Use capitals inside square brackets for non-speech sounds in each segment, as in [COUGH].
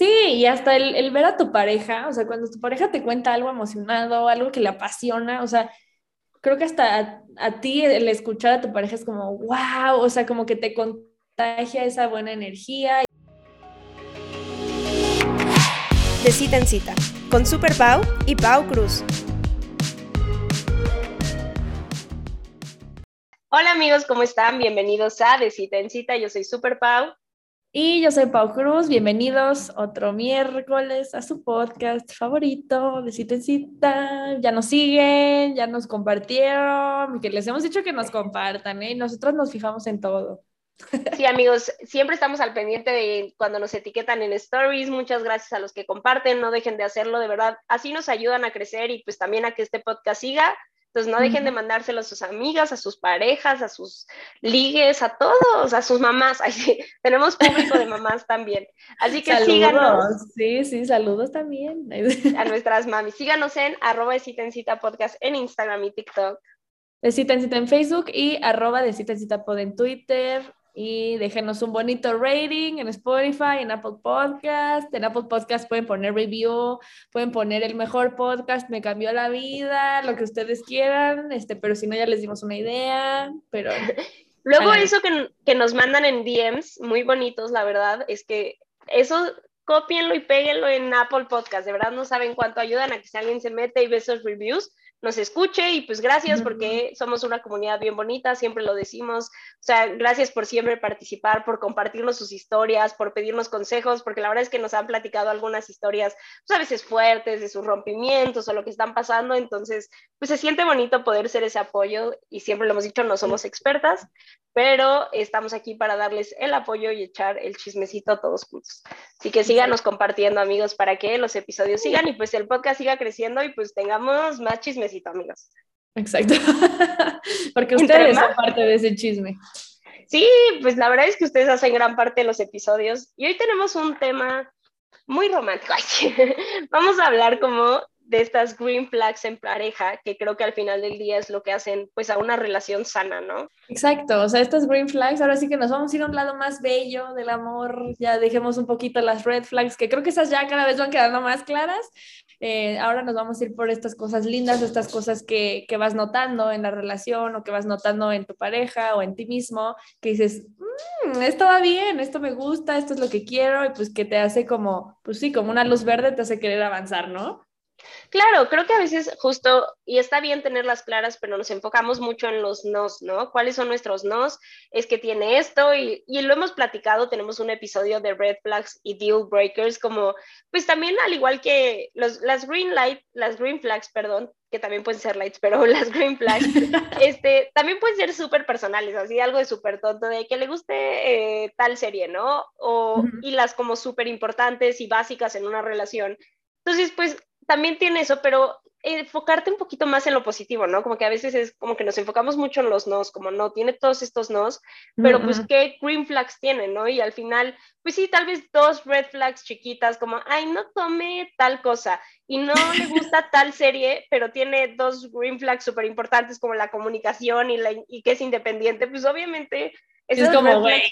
Sí, y hasta el, el, ver a tu pareja, o sea, cuando tu pareja te cuenta algo emocionado, algo que le apasiona, o sea, creo que hasta a, ti el escuchar a tu pareja es como, wow, o sea, como que te contagia esa buena energía. De cita en cita, con Super Pau y Pau Cruz. Hola amigos, ¿cómo están? Bienvenidos a De cita en cita, yo soy Super Pau. Y yo soy Pau Cruz, bienvenidos otro miércoles a su podcast favorito de cita en cita. Ya nos siguen, ya nos compartieron, que les hemos dicho que nos compartan, ¿eh? Nosotros nos fijamos en todo. Sí, amigos, siempre estamos al pendiente de cuando nos etiquetan en stories. Muchas gracias a los que comparten, no dejen de hacerlo, de verdad. Así nos ayudan a crecer y pues también a que este podcast siga. Entonces no dejen de mandárselo a sus amigas, a sus parejas, a sus ligues, a todos, a sus mamás. [LAUGHS] Ay, tenemos público de mamás también. Así que saludos. síganos. Sí, sí, saludos también. [LAUGHS] A nuestras mamis. Síganos en arroba de cita en cita podcast en Instagram y TikTok. De cita en cita en Facebook y arroba de cita en cita pod en Twitter y déjenos un bonito rating en Spotify, en Apple Podcast. En Apple Podcast pueden poner review, pueden poner el mejor podcast, me cambió la vida, lo que ustedes quieran, este, pero si no ya les dimos una idea, pero... [LAUGHS] Luego eso que, que nos mandan en DMs, muy bonitos, la verdad, es que eso copienlo y péguenlo en Apple Podcast. De verdad no saben cuánto ayudan a que si alguien se mete y ve esos reviews, nos escuche y pues gracias porque somos una comunidad bien bonita, siempre lo decimos. O sea, gracias por siempre participar, por compartirnos sus historias, por pedirnos consejos, porque la verdad es que nos han platicado algunas historias, pues a veces fuertes, de sus rompimientos o lo que están pasando. Entonces, pues se siente bonito poder ser ese apoyo y siempre lo hemos dicho, no somos expertas, pero estamos aquí para darles el apoyo y echar el chismecito todos juntos. Así que síganos compartiendo, amigos, para que los episodios sigan y pues el podcast siga creciendo y pues tengamos más chismecito, amigos. Exacto. [LAUGHS] Porque ustedes son parte de ese chisme. Sí, pues la verdad es que ustedes hacen gran parte de los episodios y hoy tenemos un tema muy romántico. [LAUGHS] Vamos a hablar como de estas green flags en pareja, que creo que al final del día es lo que hacen pues a una relación sana, ¿no? Exacto, o sea, estas green flags, ahora sí que nos vamos a ir a un lado más bello del amor, ya dejemos un poquito las red flags, que creo que esas ya cada vez van quedando más claras. Eh, ahora nos vamos a ir por estas cosas lindas, estas cosas que, que, vas notando en la relación o que vas notando en tu pareja o en ti mismo, que dices, mmm, esto va bien, esto me gusta, esto es lo que quiero, y pues que te hace como, pues sí, como una luz verde te hace querer avanzar, ¿no? Claro, creo que a veces justo, y está bien tenerlas claras, pero nos enfocamos mucho en los nos, ¿no? ¿Cuáles son nuestros nos? Es que tiene esto, y, y, lo hemos platicado, tenemos un episodio de red flags y deal breakers, como, pues también al igual que los, las green light, las green flags, perdón, que también pueden ser lights, [LAUGHS] pero las green flags, [LAUGHS] este, también pueden ser súper personales, así algo de súper tonto, de que le guste eh, tal serie, ¿no? O, uh -huh. Y las como súper importantes y básicas en una relación. Entonces, pues también tiene eso, pero enfocarte un poquito más en lo positivo, ¿no? Como que a veces es como que nos enfocamos mucho en los nos, como no, tiene todos estos nos, pero uh -huh. pues qué green flags tiene, ¿no? Y al final, pues sí, tal vez dos red flags chiquitas, como, ay, no tome tal cosa, y no le gusta [LAUGHS] tal serie, pero tiene dos green flags súper importantes como la comunicación y, la, y que es independiente, pues obviamente... Es como, güey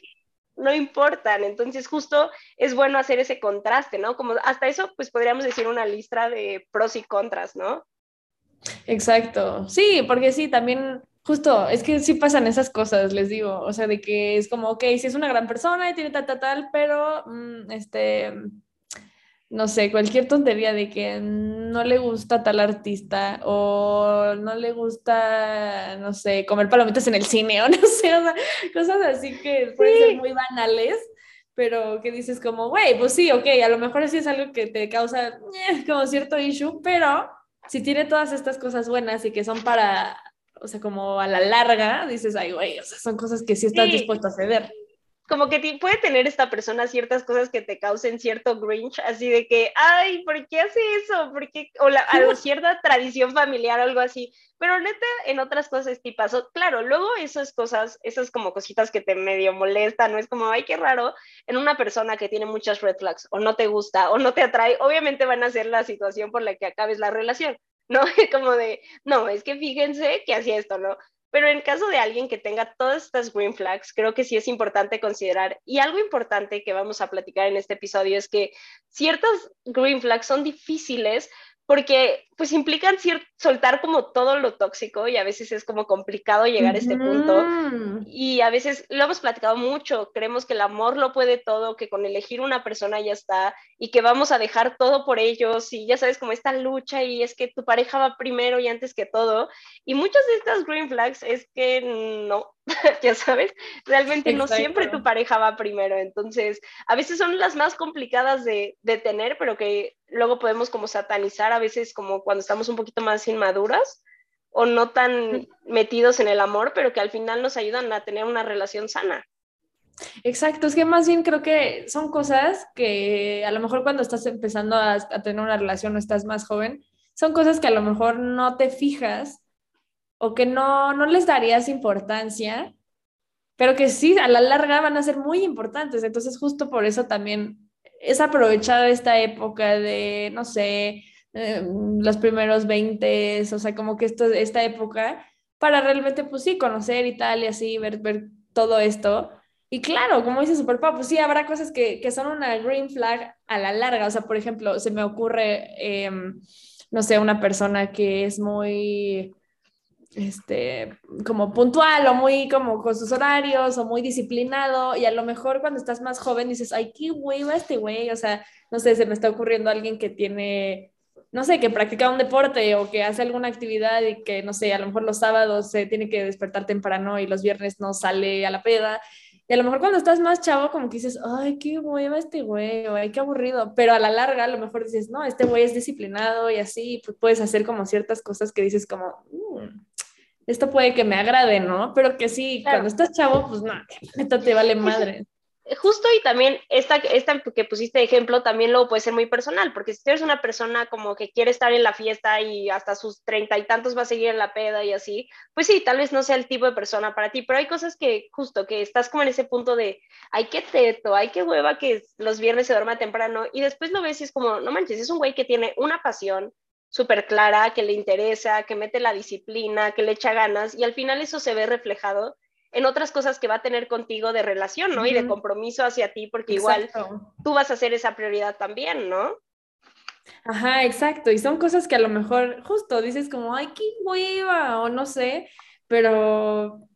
no importan. Entonces, justo es bueno hacer ese contraste, ¿no? Como hasta eso, pues podríamos decir una lista de pros y contras, ¿no? Exacto. Sí, porque sí, también justo, es que sí pasan esas cosas, les digo, o sea, de que es como, ok, si es una gran persona y tiene tal, tal, tal, pero, mmm, este, no sé, cualquier tontería de que no le gusta tal artista o no le gusta, no sé, comer palomitas en el cine o [LAUGHS] no sé, o sea, cosas así que pueden sí. ser muy banales, pero que dices como, güey, pues sí, ok, a lo mejor sí es algo que te causa eh, como cierto issue, pero si tiene todas estas cosas buenas y que son para, o sea, como a la larga, dices, ay, güey, o sea, son cosas que sí estás sí. dispuesto a ceder como que puede tener esta persona ciertas cosas que te causen cierto grinch, así de que, ay, ¿por qué hace eso? ¿Por qué? O la, [LAUGHS] cierta tradición familiar o algo así. Pero neta, en otras cosas tipazo, claro, luego esas cosas, esas como cositas que te medio molestan, no es como, ay, qué raro, en una persona que tiene muchas red flags, o no te gusta, o no te atrae, obviamente van a ser la situación por la que acabes la relación, ¿no? [LAUGHS] Como de, no, es que fíjense que hacía esto, ¿no? Pero en caso de alguien que tenga todas estas green flags, creo que sí es importante considerar, y algo importante que vamos a platicar en este episodio es que ciertas green flags son difíciles porque pues implican soltar como todo lo tóxico y a veces es como complicado llegar a este punto. Y a veces lo hemos platicado mucho, creemos que el amor lo puede todo, que con elegir una persona ya está y que vamos a dejar todo por ellos y ya sabes como esta lucha y es que tu pareja va primero y antes que todo. Y muchas de estas green flags es que no, [LAUGHS] ya sabes, realmente no siempre tu pareja va primero, entonces a veces son las más complicadas de, de, tener, pero que luego podemos como satanizar a veces como cuando estamos un poquito más inmaduras o no tan [LAUGHS] metidos en el amor, pero que al final nos ayudan a tener una relación sana. Exacto, es que más bien creo que son cosas que a lo mejor cuando estás empezando a, a tener una relación o estás más joven, son cosas que a lo mejor no te fijas o que no, no les darías importancia, pero que sí, a la larga van a ser muy importantes. Entonces, justo por eso también es aprovechado esta época de, no sé, eh, los primeros 20, o sea, como que esto, esta época, para realmente, pues sí, conocer y tal, y así, ver, ver todo esto. Y claro, como dice Superpop, pues sí, habrá cosas que, que, son una green flag a la larga. O sea, por ejemplo, se me ocurre, em, no sé, una persona que es muy este, como puntual o muy como con sus horarios o muy disciplinado y a lo mejor cuando estás más joven dices, ay, qué hueva este güey, o sea, no sé, se me está ocurriendo alguien que tiene, no sé, que practica un deporte o que hace alguna actividad y que, no sé, a lo mejor los sábados se tiene que despertar temprano y los viernes no sale a la peda. Y a lo mejor cuando estás más chavo, como que dices, ay, qué hueva este güey, ay, qué aburrido. Pero a la larga, a lo mejor dices, no, este güey es disciplinado y así, pues puedes hacer como ciertas cosas que dices como, mm, esto puede que me agrade, ¿no? Pero que sí, cuando estás chavo, pues no, esto te vale [LAUGHS] madre. Justo y también esta, esta que pusiste de ejemplo también luego puede ser muy personal, porque si eres una persona como que quiere estar en la fiesta y hasta sus treinta y tantos va a seguir en la peda y así, pues sí, tal vez no sea el tipo de persona para ti, pero hay cosas que justo que estás como en ese punto de, ay, qué teto, ay, qué hueva que los viernes se duerma temprano y después lo ves y es como, no manches, es un güey que tiene una pasión, súper clara, que le interesa, que mete la disciplina, que le echa ganas y al final eso se ve reflejado en otras cosas que va a tener contigo de relación, ¿no? Y de compromiso hacia ti, porque igual tú vas a ser esa prioridad también, ¿no? Ajá, exacto. Y son cosas que a lo mejor justo dices como, ay, qué hueva, o no sé, pero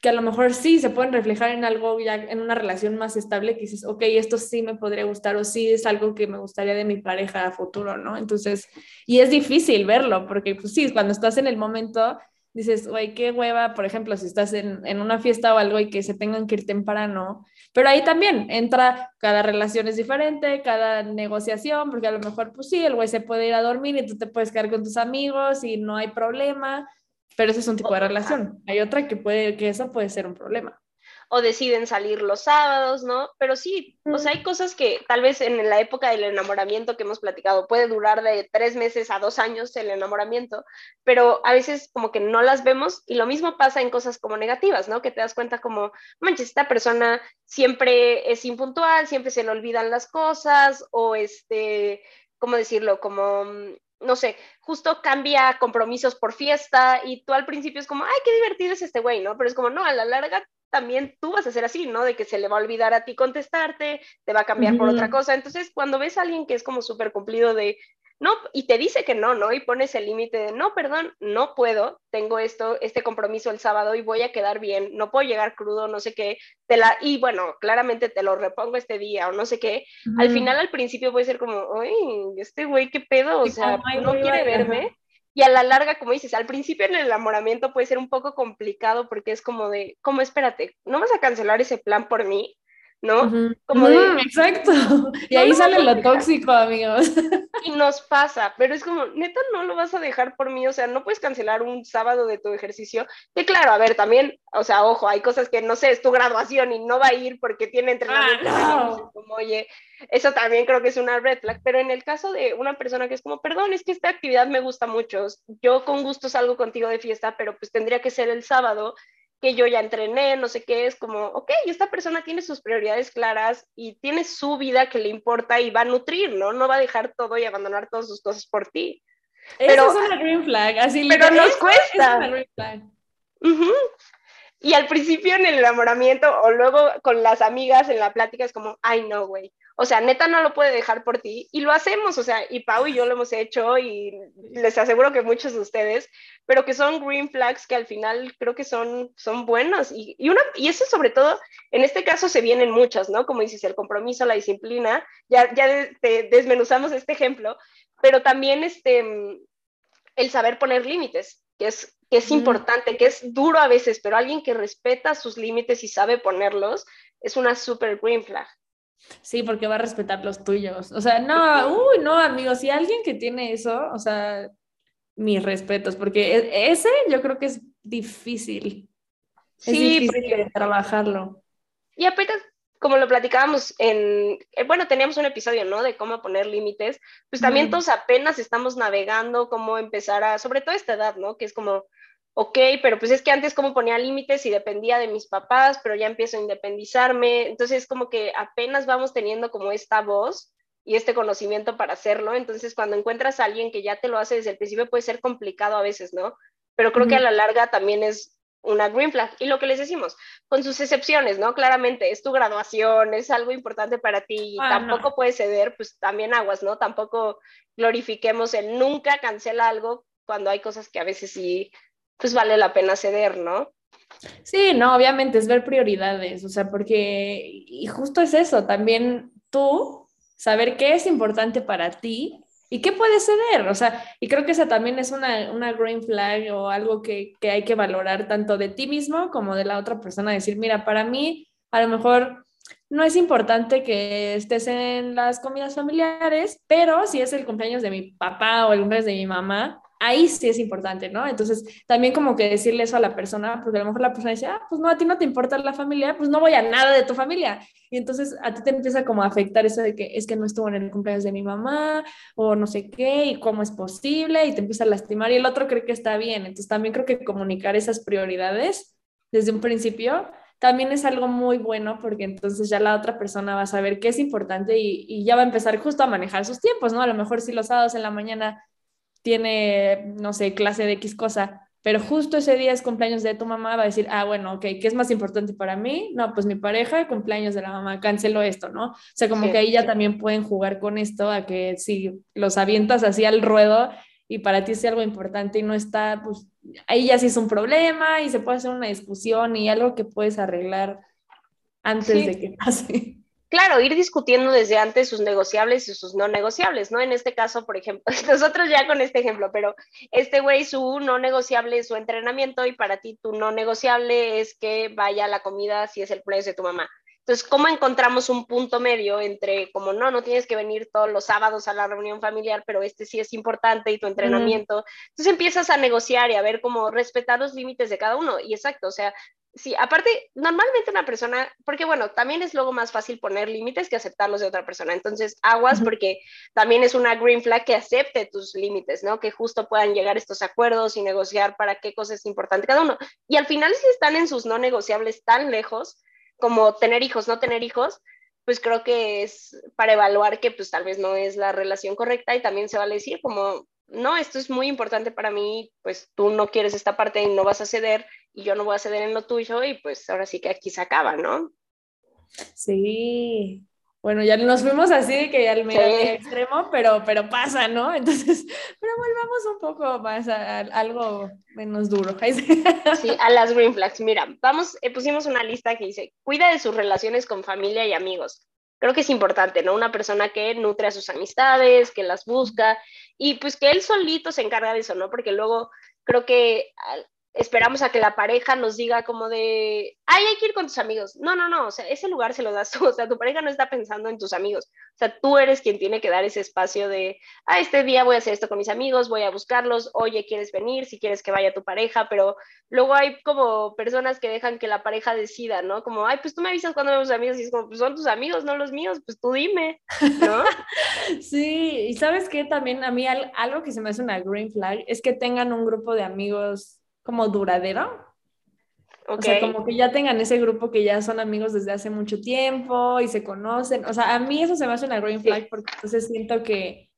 que a lo mejor sí se pueden reflejar en algo ya en una relación más estable que dices, ok, esto sí me podría gustar o sí es algo que me gustaría de mi pareja a futuro, ¿no? Entonces, y es difícil verlo porque pues sí, cuando estás en el momento dices, güey, qué hueva, por ejemplo, si estás en, en, una fiesta o algo y que se tengan que ir temprano, pero ahí también entra, cada relación es diferente, cada negociación, porque a lo mejor, pues sí, el güey se puede ir a dormir y tú te puedes quedar con tus amigos y no hay problema, pero ese es un tipo de relación. Hay otra que puede, que eso puede ser un problema. O deciden salir los sábados, ¿no? Pero sí, o sea, hay cosas que tal vez en la época del enamoramiento que hemos platicado puede durar de tres meses a dos años el enamoramiento, pero a veces como que no las vemos y lo mismo pasa en cosas como negativas, ¿no? Que te das cuenta como, manches, esta persona siempre es impuntual, siempre se le olvidan las cosas o este, ¿cómo decirlo? Como no sé, justo cambia compromisos por fiesta y tú al principio es como, ay, qué divertido es este güey, ¿no? Pero es como, no, a la larga también tú vas a ser así, ¿no? De que se le va a olvidar a ti contestarte, te va a cambiar por otra cosa. Entonces, cuando ves a alguien que es como súper cumplido de, no, y te dice que no, ¿no? Y pones el límite de, no, perdón, no puedo, tengo esto, este compromiso el sábado y voy a quedar bien, no puedo llegar crudo, no sé qué, te la, y bueno, claramente te lo repongo este día o no sé qué. Al final, al principio puede ser como, ay, este güey, qué pedo, o sea, no quiere verme. Y a la larga, como dices, al principio en el enamoramiento puede ser un poco complicado porque es como de, como espérate, ¿no vas a cancelar ese plan por mí? ¿No? Como de, exacto. [LAUGHS] Y ahí sale lo tóxico, amigos. Y nos pasa, pero es como, neta, no lo vas a dejar por mí, o sea, no puedes cancelar un sábado de tu ejercicio. Que claro, a ver, también, o sea, ojo, hay cosas que no sé, es tu graduación y no va a ir porque tiene entrenamiento. Ah, como, oye, eso también creo que es una red flag, pero en el caso de una persona que es como, perdón, es que esta actividad me gusta mucho, yo con gusto salgo contigo de fiesta, pero pues tendría que ser el sábado que yo ya entrené, no sé qué, es como, ok, esta persona tiene sus prioridades claras y tiene su vida que le importa y va a nutrir, ¿no? No va a dejar todo y abandonar todas sus cosas por ti. Eso pero, es una green flag, así Pero nos cuesta. Y al principio en el enamoramiento o luego con las amigas en la plática es como, ay no, güey. O sea, neta no lo puede dejar por ti. Y lo hacemos, o sea, y Pau y yo lo hemos hecho y les aseguro que muchos de ustedes, pero que son green flags que al final creo que son, son buenos. Y, y, una, y eso sobre todo, en este caso se vienen muchas, ¿no? Como dices, el compromiso, la disciplina, ya, ya desmenuzamos este ejemplo, pero también este, el saber poner límites, que es que es importante, que es duro a veces, pero alguien que respeta sus límites y sabe ponerlos, es una super green flag. Sí, porque va a respetar los tuyos. O sea, no, uy, no, amigo, si alguien que tiene eso, o sea, mis respetos, porque e, ese yo creo que es difícil. Es sí, difícil trabajarlo. Y apenas, como lo platicábamos en, eh, bueno, teníamos un episodio, ¿no? De cómo poner límites, pues también todos apenas estamos navegando, cómo empezar a, sobre todo esta edad, ¿no? Que es como, ok, pero pues es que antes como ponía límites y dependía de mis papás, pero ya empiezo a independizarme, entonces como que apenas vamos teniendo como esta voz y este conocimiento para hacerlo, entonces cuando encuentras a alguien que ya te lo hace desde el principio puede ser complicado a veces, ¿no? Pero creo que a la larga también es una green flag. Y lo que les decimos, con sus excepciones, ¿no? Claramente, es tu graduación, es algo importante para ti y ah, tampoco puedes ceder, pues también aguas, ¿no? Tampoco glorifiquemos el nunca cancela algo cuando hay cosas que a veces sí pues vale la pena ceder, ¿no? Sí, no, obviamente es ver prioridades, o sea, porque, y justo es eso, también tú, saber qué es importante para ti y qué puedes ceder, o sea, y creo que esa también es una, una green flag o algo que, que hay que valorar tanto de ti mismo como de la otra persona, decir, mira, para mí a lo mejor no es importante que estés en las comidas familiares, pero si es el cumpleaños de mi papá o el cumpleaños de mi mamá, ahí sí es importante, ¿no? Entonces, también como que decirle eso a la persona, porque a lo mejor la persona dice, ah, pues no, a ti no te importa la familia, pues no voy a nada de tu familia. Y entonces a ti te empieza como a afectar eso de que es que no estuvo en el cumpleaños de mi mamá o no sé qué y cómo es posible y te empieza a lastimar y el otro cree que está bien. Entonces, también creo que comunicar esas prioridades desde un principio también es algo muy bueno porque entonces ya la otra persona va a saber qué es importante y, y ya va a empezar justo a manejar sus tiempos, ¿no? A lo mejor si los sábados en la mañana tiene, no sé, clase de X cosa, pero justo ese día es cumpleaños de tu mamá, va a decir, ah, bueno, ok, ¿qué es más importante para mí? No, pues mi pareja, cumpleaños de la mamá, cancelo esto, ¿no? O sea, como que ahí ya también pueden jugar con esto, a que si los avientas así al ruedo y para ti es algo importante y no está, pues ahí ya sí es un problema y se puede hacer una discusión y algo que puedes arreglar antes de que pase claro, ir discutiendo desde antes sus negociables y sus no negociables, ¿no? En este caso, por ejemplo, [LAUGHS] nosotros ya con este ejemplo, pero este güey su no negociable es su entrenamiento y para ti tu no negociable es que vaya a la comida si es el cumpleaños de tu mamá. Entonces, ¿cómo encontramos un punto medio entre como no, no tienes que venir todos los sábados a la reunión familiar, pero este sí es importante y tu entrenamiento? Entonces empiezas a negociar y a ver cómo respetar los límites de cada uno. Y exacto, o sea, Sí, aparte, normalmente una persona, porque bueno, también es luego más fácil poner límites que aceptarlos de otra persona. Entonces, aguas porque también es una green flag que acepte tus límites, ¿no? Que justo puedan llegar estos acuerdos y negociar para qué cosa es importante cada uno. Y al final, si están en sus no negociables tan lejos como tener hijos, no tener hijos, pues creo que es para evaluar que pues tal vez no es la relación correcta y también se vale decir como, no, esto es muy importante para mí, pues tú no quieres esta parte y no vas a ceder y yo no voy a ceder en lo tuyo y pues ahora sí que aquí se acaba, ¿no? Sí. Bueno, ya nos fuimos así que al medio extremo, pero, pero pasa, ¿no? Entonces, [LAUGHS] pero volvamos un poco más a, algo menos duro. [LAUGHS] Sí, a las green flags. Mira, vamos, eh, pusimos una lista que dice, cuida de sus relaciones con familia y amigos. Creo que es importante, ¿no? Una persona que nutre a sus amistades, que las busca y pues que él solito se encarga de eso, ¿no? Porque luego creo que esperamos a que la pareja nos diga como de, ay, hay que ir con tus amigos. No, no, no, o sea, ese lugar se lo das [LAUGHS] tú, o sea, tu pareja no está pensando en tus amigos, o sea, tú eres quien tiene que dar ese espacio de, ah, este día voy a hacer esto con mis amigos, voy a buscarlos, oye, ¿quieres venir? Si quieres que vaya tu pareja, pero luego hay como personas que dejan que la pareja decida, ¿no? Como, ay, pues tú me avisas cuando vemos amigos y es como, pues son tus amigos, no los míos, pues tú dime, ¿no? [LAUGHS] sí, y sabes que también a mí algo que se me hace una green flag es que tengan un grupo de amigos como duradero. O sea, como que ya tengan ese grupo que ya son amigos desde hace mucho tiempo y se conocen. O sea, a mí eso se me hace una green flag porque entonces siento que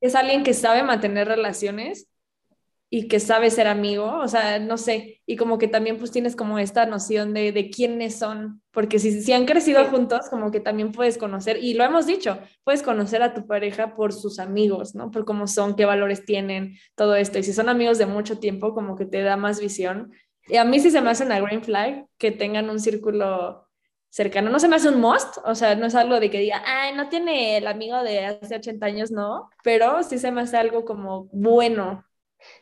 es alguien que sabe mantener relaciones y que sabe ser amigo, o sea, no sé, y como que también pues tienes como esta noción de, de quiénes son, porque si, si han crecido juntos, como que también puedes conocer, y lo hemos dicho, puedes conocer a tu pareja por sus amigos, ¿no? Por cómo son, qué valores tienen, todo esto, y si son amigos de mucho tiempo, como que te da más visión. Y a mí sí se me hace una green flag que tengan un círculo cercano. No se me hace un must, o sea, no es algo de que diga, ay, no tiene el amigo de hace 80 años, no, pero sí se me hace algo como bueno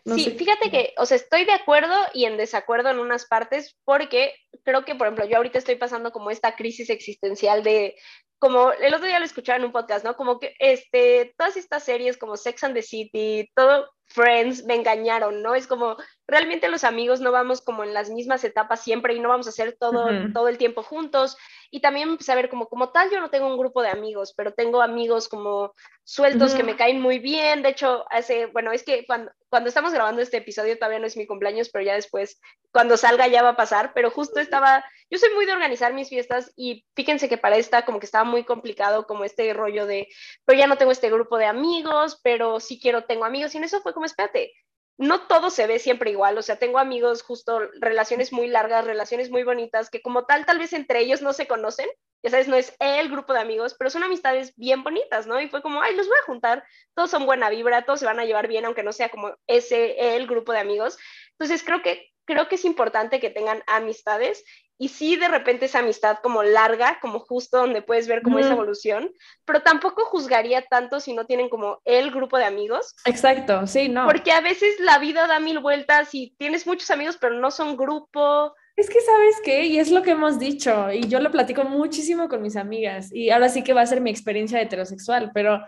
sí, fíjate que, o sea, estoy de acuerdo y en desacuerdo en unas partes, porque creo que, por ejemplo, yo ahorita estoy pasando como esta crisis existencial de, como el otro día lo escuchaba en un podcast, ¿no? Como que este, todas estas series como Sex and the City, todo Friends me engañaron, ¿no? Es como, realmente los amigos no vamos como en las mismas etapas siempre y no vamos a hacer todo, todo el tiempo juntos. Y también saber como, como tal, yo no tengo un grupo de amigos, pero tengo amigos como sueltos que me caen muy bien. De hecho, hace, bueno, es que cuando, cuando estamos grabando este episodio todavía no es mi cumpleaños, pero ya después, cuando salga ya va a pasar. Pero justo estaba, yo soy muy de organizar mis fiestas y fíjense que para esta como que estaba muy complicado como este rollo de, pero ya no tengo este grupo de amigos, pero sí quiero, tengo amigos. Y en eso fue como, espérate, no todo se ve siempre igual, o sea, tengo amigos justo, relaciones muy largas, relaciones muy bonitas, que como tal, tal vez entre ellos no se conocen, ya sabes, no es el grupo de amigos, pero son amistades bien bonitas, ¿no? Y fue como, ay, los voy a juntar, todos son buena vibra, todos se van a llevar bien, aunque no sea como ese el grupo de amigos. Entonces, creo que, creo que es importante que tengan amistades y sí de repente esa amistad como larga, como justo donde puedes ver como esa evolución, pero tampoco juzgaría tanto si no tienen como el grupo de amigos. Exacto, sí, no. Porque a veces la vida da mil vueltas y tienes muchos amigos, pero no son grupo. Es que sabes qué, y es lo que hemos dicho, y yo lo platico muchísimo con mis amigas, y ahora sí que va a ser mi experiencia heterosexual, pero,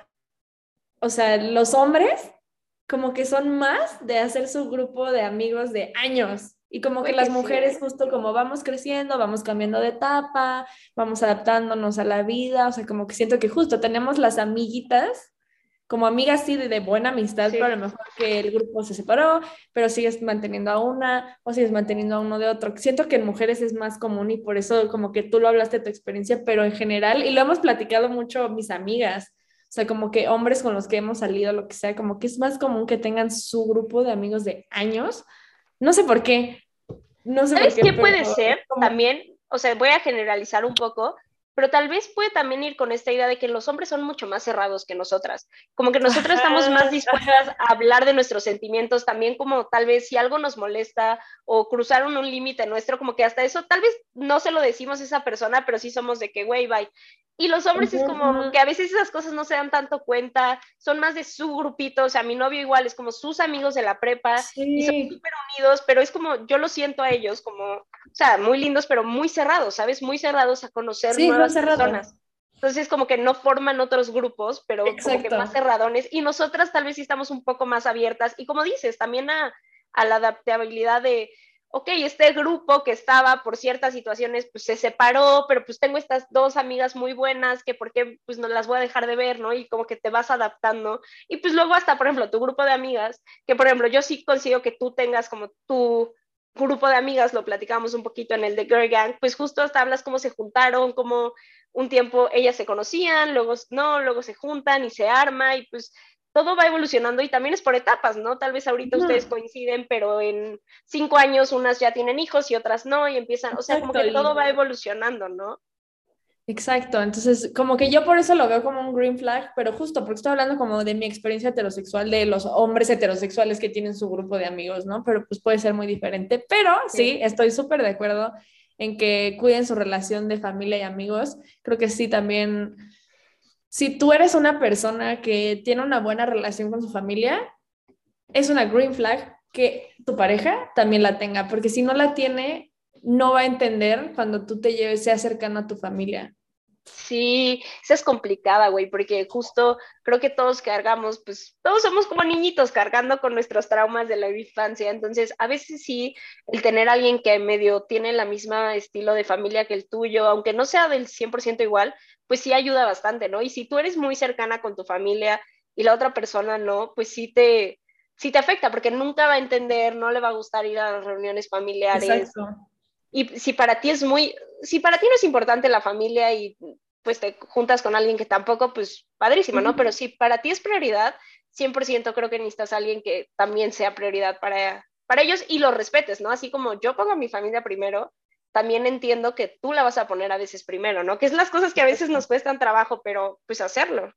o sea, los hombres como que son más de hacer su grupo de amigos de años. Y como que las mujeres justo como vamos creciendo, vamos cambiando de etapa, vamos adaptándonos a la vida, o sea, como que siento que justo tenemos las amiguitas, como amigas sí de, buena amistad, pero a lo mejor que el grupo se separó, pero sigues manteniendo a una o sigues manteniendo a uno de otro. Siento que en mujeres es más común y por eso como que tú lo hablaste de tu experiencia, pero en general, y lo hemos platicado mucho mis amigas, o sea, como que hombres con los que hemos salido, lo que sea, como que es más común que tengan su grupo de amigos de años. No sé por qué, no sé ¿Sabes qué, puede ser también? O sea, voy a generalizar un poco, pero tal vez puede también ir con esta idea de que los hombres son mucho más cerrados que nosotras, como que nosotras estamos más dispuestas a hablar de nuestros sentimientos, también como tal vez si algo nos molesta o cruzaron un límite nuestro, como que hasta eso tal vez no se lo decimos a esa persona, pero sí somos de que, güey, bye, y los hombres es como que a veces esas cosas no se dan tanto cuenta, son más de su grupito, o sea, mi novio igual es como sus amigos de la prepa y son súper unidos, pero es como, yo lo siento a ellos como, o sea, muy lindos, pero muy cerrados, ¿sabes? Muy cerrados a conocer nuevas personas. Entonces, como que no forman otros grupos, pero como que más cerradones. Y nosotras tal vez sí estamos un poco más abiertas. Y como dices, también a, a la adaptabilidad de, ok, este grupo que estaba por ciertas situaciones, pues se separó, pero pues tengo estas dos amigas muy buenas que por qué pues no las voy a dejar de ver, ¿no? Y como que te vas adaptando. Y pues luego hasta, por ejemplo, tu grupo de amigas, que por ejemplo yo sí consigo que tú tengas como tu grupo de amigas, lo platicamos un poquito en el de Girl Gang, pues justo hasta hablas cómo se juntaron, cómo un tiempo ellas se conocían, luego no, luego se juntan y se arma y pues todo va evolucionando y también es por etapas, ¿no? Tal vez ahorita ustedes coinciden, pero en cinco años unas ya tienen hijos y otras no, y empiezan, o sea, como que todo va evolucionando, ¿no? Exacto, entonces como que yo por eso lo veo como un green flag, pero justo porque estoy hablando como de mi experiencia heterosexual, de los hombres heterosexuales que tienen su grupo de amigos, ¿no? Pero pues puede ser muy diferente, pero sí, estoy súper de acuerdo en que cuiden su relación de familia y amigos. Creo que sí también si tú eres una persona que tiene una buena relación con su familia, es una green flag que tu pareja también la tenga, porque si no la tiene, no va a entender cuando tú te lleves, sea cercano a tu familia. Sí, esa es complicada, güey, porque justo creo que todos cargamos, pues todos somos como niñitos cargando con nuestros traumas de la infancia, entonces a veces sí, el tener a alguien que medio tiene la misma estilo de familia que el tuyo, aunque no sea del 100% igual, pues sí ayuda bastante, ¿no? Y si tú eres muy cercana con tu familia y la otra persona no, pues sí te, sí te afecta, porque nunca va a entender, no le va a gustar ir a las reuniones familiares. Exacto. Y si para ti es muy, si para ti no es importante la familia y pues te juntas con alguien que tampoco, pues padrísimo, ¿no? Pero si para ti es prioridad, 100% creo que necesitas a alguien que también sea prioridad para, para ellos y los respetes, ¿no? Así como yo pongo a mi familia primero, también entiendo que tú la vas a poner a veces primero, ¿no? Que es las cosas que a veces nos cuestan trabajo, pero pues hacerlo.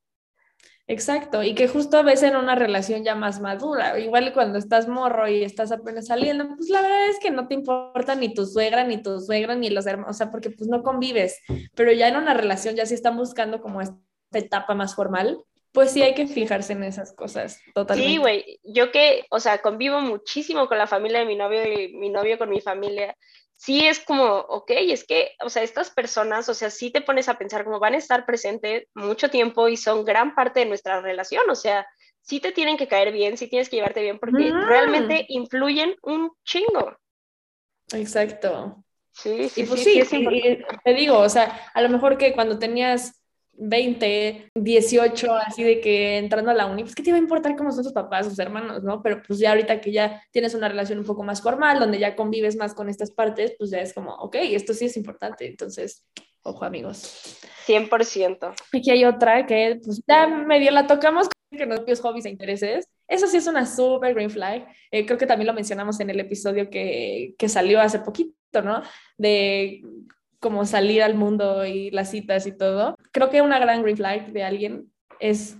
Exacto, y que justo a veces en una relación ya más madura, igual cuando estás morro y estás apenas saliendo, pues la verdad es que no te importa ni tu suegra, ni tu suegra, ni los hermanos, o sea, porque pues no convives, pero ya en una relación ya si están buscando como esta etapa más formal, pues sí hay que fijarse en esas cosas, totalmente. Sí, güey, yo que, o sea, convivo muchísimo con la familia de mi novio y mi novio con mi familia, sí es como, ok, es que, o sea, estas personas, o sea, sí te pones a pensar como van a estar presentes mucho tiempo y son gran parte de nuestra relación, o sea, sí te tienen que caer bien, sí tienes que llevarte bien porque realmente influyen un chingo. Exacto. Sí, sí, y pues sí, sí, te digo, o sea, a lo mejor que cuando tenías 20, 18, así de que entrando a la uni, pues qué te iba a importar cómo son tus papás, sus hermanos, ¿no? Pero pues ya ahorita que ya tienes una relación un poco más formal, donde ya convives más con estas partes, pues ya es como, ok, esto sí es importante, entonces, ojo amigos. 100%. Aquí hay otra que pues ya medio la tocamos que nos propios hobbies e intereses. Eso sí es una super green flag. Eh, creo que también lo mencionamos en el episodio que, que salió hace poquito, ¿no? De como salir al mundo y las citas y todo. Creo que una gran green flag de alguien es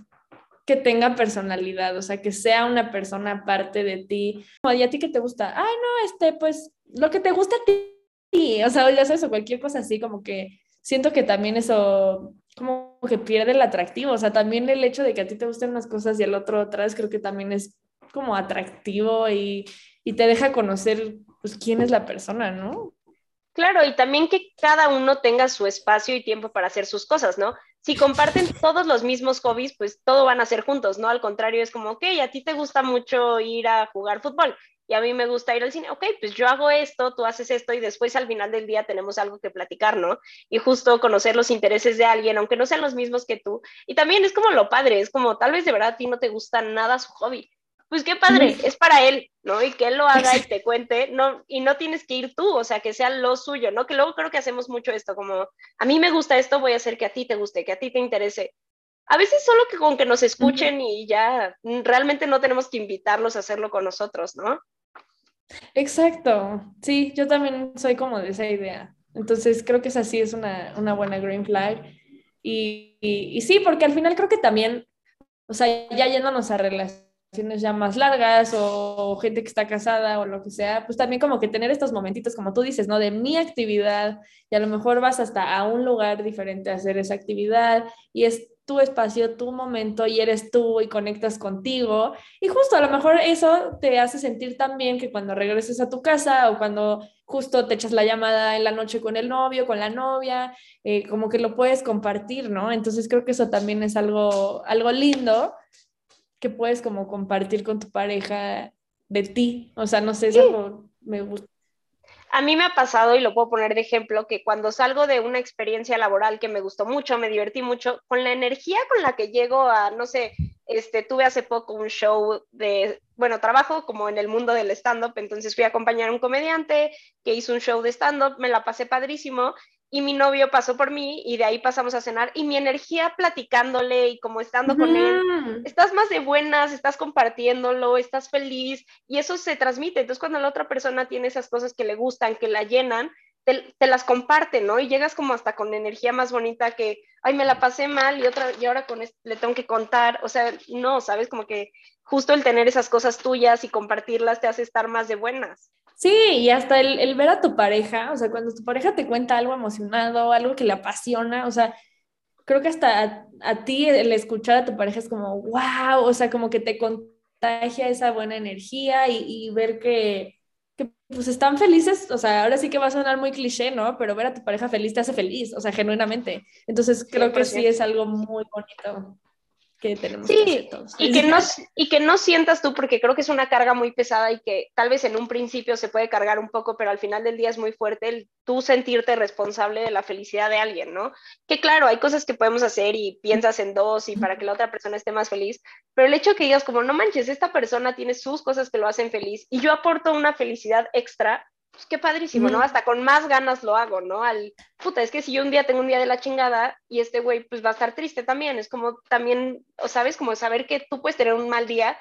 que tenga personalidad, o sea, que sea una persona parte de ti. ¿Y a ti qué te gusta? Ay, no, este, pues lo que te gusta a ti. O sea, ya sabes, o cualquier cosa así, como que siento que también eso como que pierde el atractivo, o sea, también el hecho de que a ti te gusten unas cosas y al otro otras, creo que también es como atractivo y, y te deja conocer, pues, quién es la persona, ¿no? Claro, y también que cada uno tenga su espacio y tiempo para hacer sus cosas, ¿no? Si comparten [LAUGHS] todos los mismos hobbies, pues todo van a ser juntos, ¿no? Al contrario, es como, ok, a ti te gusta mucho ir a jugar fútbol y a mí me gusta ir al cine, ok, pues yo hago esto, tú haces esto y después al final del día tenemos algo que platicar, ¿no? Y justo conocer los intereses de alguien, aunque no sean los mismos que tú. Y también es como lo padre, es como tal vez de verdad a ti no te gusta nada su hobby, pues qué padre, es para él, ¿no? Y que él lo haga y te cuente, no, y no tienes que ir tú, o sea, que sea lo suyo, ¿no? Que luego creo que hacemos mucho esto, como, a mí me gusta esto, voy a hacer que a ti te guste, que a ti te interese. A veces solo que con que nos escuchen y ya, realmente no tenemos que invitarlos a hacerlo con nosotros, ¿no? Exacto, sí, yo también soy como de esa idea. Entonces creo que esa sí es una, una buena green flag. Y, y, y sí, porque al final creo que también, o sea, ya yéndonos a relaciones ya más largas o gente que está casada o lo que sea, pues también como que tener estos momentitos, como tú dices, ¿no? De mi actividad y a lo mejor vas hasta a un lugar diferente a hacer esa actividad y es tu espacio, tu momento y eres tú y conectas contigo y justo a lo mejor eso te hace sentir también que cuando regreses a tu casa o cuando justo te echas la llamada en la noche con el novio, con la novia, eh, como que lo puedes compartir, ¿no? Entonces creo que eso también es algo, algo lindo que puedes como compartir con tu pareja de ti. O sea, no sé, eso me gusta. A mí me ha pasado, y lo puedo poner de ejemplo, que cuando salgo de una experiencia laboral que me gustó mucho, me divertí mucho, con la energía con la que llego a, no sé, este, tuve hace poco un show de, bueno, trabajo como en el mundo del stand-up, entonces fui a acompañar a un comediante que hizo un show de stand-up, me la pasé padrísimo y mi novio pasó por mí y de ahí pasamos a cenar y mi energía platicándole y como estando con él, estás más de buenas, estás compartiéndolo, estás feliz y eso se transmite. Entonces cuando la otra persona tiene esas cosas que le gustan, que la llenan, te, las comparte, ¿no? Y llegas como hasta con energía más bonita que, ay, me la pasé mal y otra y ahora con le tengo que contar, o sea, no, sabes, como que justo el tener esas cosas tuyas y compartirlas te hace estar más de buenas. Sí, y hasta el, ver a tu pareja, o sea, cuando tu pareja te cuenta algo emocionado, algo que le apasiona, o sea, creo que hasta a, ti el escuchar a tu pareja es como, wow, o sea, como que te contagia esa buena energía y, ver que, que, pues están felices, o sea, ahora sí que va a sonar muy cliché, ¿no? Pero ver a tu pareja feliz te hace feliz, o sea, genuinamente. Entonces creo que sí es algo muy bonito que tenemos sí, Y que, no, y que no sientas tú, porque creo que es una carga muy pesada y que tal vez en un principio se puede cargar un poco, pero al final del día es muy fuerte el tú sentirte responsable de la felicidad de alguien, ¿no? Que claro, hay cosas que podemos hacer y piensas en dos y para que la otra persona esté más feliz, pero el hecho que digas como, no manches, esta persona tiene sus cosas que lo hacen feliz y yo aporto una felicidad extra, pues qué padrísimo, ¿no? Hasta con más ganas lo hago, ¿no? Al, puta, es que si yo un día tengo un día de la chingada y este güey pues va a estar triste también, es como también, o sabes, como saber que tú puedes tener un mal día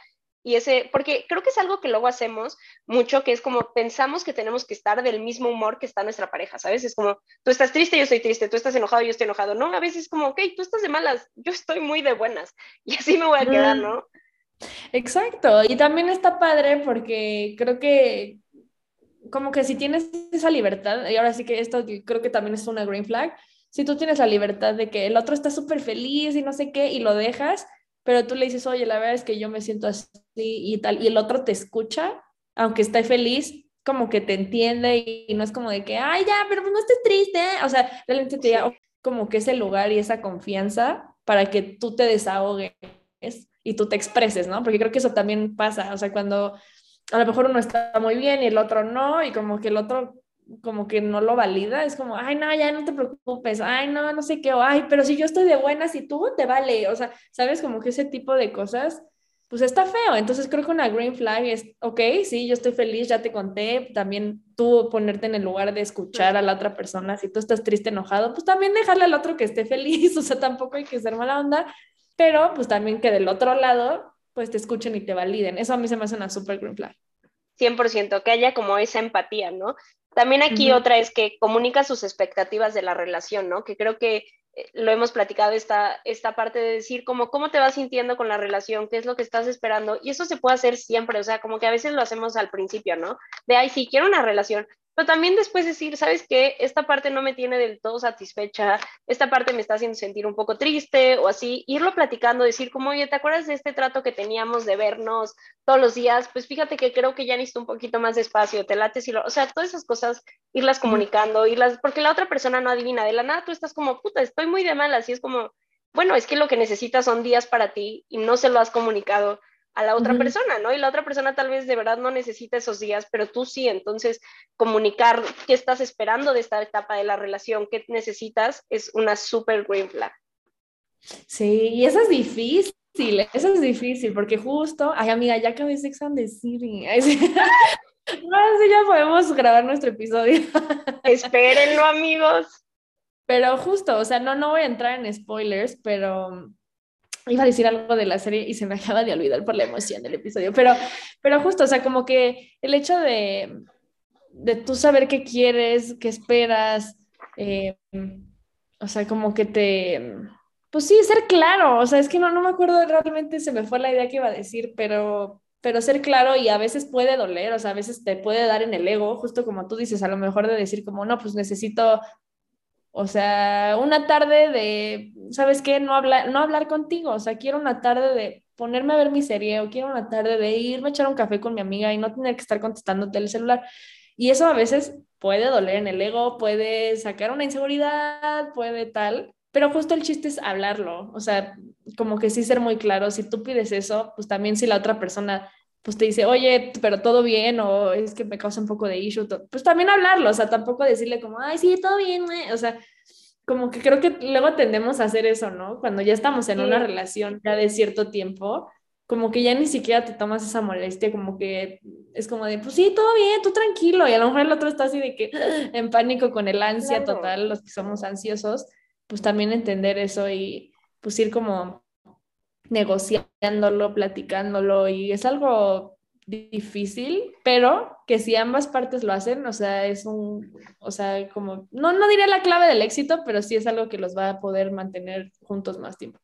y ese, porque creo que es algo que luego hacemos mucho, que es como pensamos que tenemos que estar del mismo humor que está nuestra pareja, ¿sabes? Es como, tú estás triste, yo estoy triste, tú estás enojado, yo estoy enojado, ¿no? A veces es como, ok, tú estás de malas, yo estoy muy de buenas [LAUGHS] y así me voy a quedar, ¿no? Exacto, y también está padre porque creo que como que si tienes esa libertad, y ahora sí que esto creo que también es una green flag, si tú tienes la libertad de que el otro está súper feliz y no sé qué, y lo dejas, pero tú le dices, oye, la verdad es que yo me siento así y tal, y el otro te escucha, aunque esté feliz, como que te entiende y, no es como de que, ay, ya, pero no estés triste, o sea, realmente te da como que ese lugar y esa confianza para que tú te desahogues y tú te expreses, ¿no? Porque creo que eso también pasa, o sea, cuando a lo mejor uno está muy bien y el otro no, y como que el otro como que no lo valida, es como, ay, no, ya no te preocupes, ay, no, no sé qué, o, ay, pero si yo estoy de buenas y tú te vale, o sea, sabes, como que ese tipo de cosas, pues está feo, entonces creo que una green flag es, ok, sí, yo estoy feliz, ya te conté, también tú ponerte en el lugar de escuchar a la otra persona, si tú estás triste, enojado, pues también dejarle al otro que esté feliz, [LAUGHS] o sea, tampoco hay que ser mala onda, pero pues también que del otro lado pues te escuchen y te validen. Eso a mí se me hace una super green flag. 100%, que haya como esa empatía, ¿no? También aquí otra es que comunica sus expectativas de la relación, ¿no? Que creo que eh, lo hemos platicado esta, esta parte de decir como cómo te vas sintiendo con la relación, qué es lo que estás esperando, y eso se puede hacer siempre, o sea, como que a veces lo hacemos al principio, ¿no? De, ay, sí, quiero una relación, pero también después decir, ¿sabes qué? Esta parte no me tiene del todo satisfecha, esta parte me está haciendo sentir un poco triste o así, irlo platicando, decir como, oye, ¿te acuerdas de este trato que teníamos de vernos todos los días? Pues fíjate que creo que ya necesito un poquito más de espacio, te late si lo, o sea, todas esas cosas, irlas comunicando, irlas, porque la otra persona no adivina, de la nada tú estás como, puta, estoy muy de mal, así es como, bueno, es que lo que necesitas son días para ti y no se lo has comunicado a la otra persona, ¿no? Y la otra persona tal vez de verdad no necesita esos días, pero tú sí, entonces comunicar qué estás esperando de esta etapa de la relación, qué necesitas, es una súper green flag. Sí, y eso es difícil, eso es difícil, porque justo, ay amiga, ya acabé Sex and the City. [LAUGHS] No, sí, ya podemos grabar nuestro episodio. [LAUGHS] Espérenlo, amigos. Pero justo, o sea, no, no voy a entrar en spoilers, pero iba a decir algo de la serie y se me [LAUGHS] acaba de olvidar por la emoción del episodio, pero, pero justo, o sea, como que el hecho de, de tú saber qué quieres, qué esperas, eh, o sea, como que te, pues sí, ser claro, o sea, es que no, no me acuerdo realmente, se me fue la idea que iba a decir, pero, pero ser claro y a veces puede doler, o sea, a veces te puede dar en el ego, justo como tú dices, a lo mejor de decir como, no, pues necesito o sea, una tarde de, ¿sabes qué? No hablar, no hablar contigo. O sea, quiero una tarde de ponerme a ver mi serie o quiero una tarde de irme a echar un café con mi amiga y no tener que estar contestándote el celular. Y eso a veces puede doler en el ego, puede sacar una inseguridad, puede tal, pero justo el chiste es hablarlo. O sea, como que sí ser muy claro. Si tú pides eso, pues también si la otra persona pues te dice, oye, pero todo bien, o es que me causa un poco de issue, pues también hablarlo, o sea, tampoco decirle como, ay, sí, todo bien, o sea, como que creo que luego tendemos a hacer eso, ¿no? Cuando ya estamos en una relación ya de cierto tiempo, como que ya ni siquiera te tomas esa molestia, como que es como de, pues sí, todo bien, tú tranquilo, y a lo mejor el otro está así de que [GASPS] en pánico con el ansia total, los que somos ansiosos, pues también entender eso y pues ir como negociándolo, platicándolo y es algo difícil, pero que si ambas partes lo hacen, o sea, es un, o sea, como, no, no diría la clave del éxito, pero sí es algo que los va a poder mantener juntos más tiempo.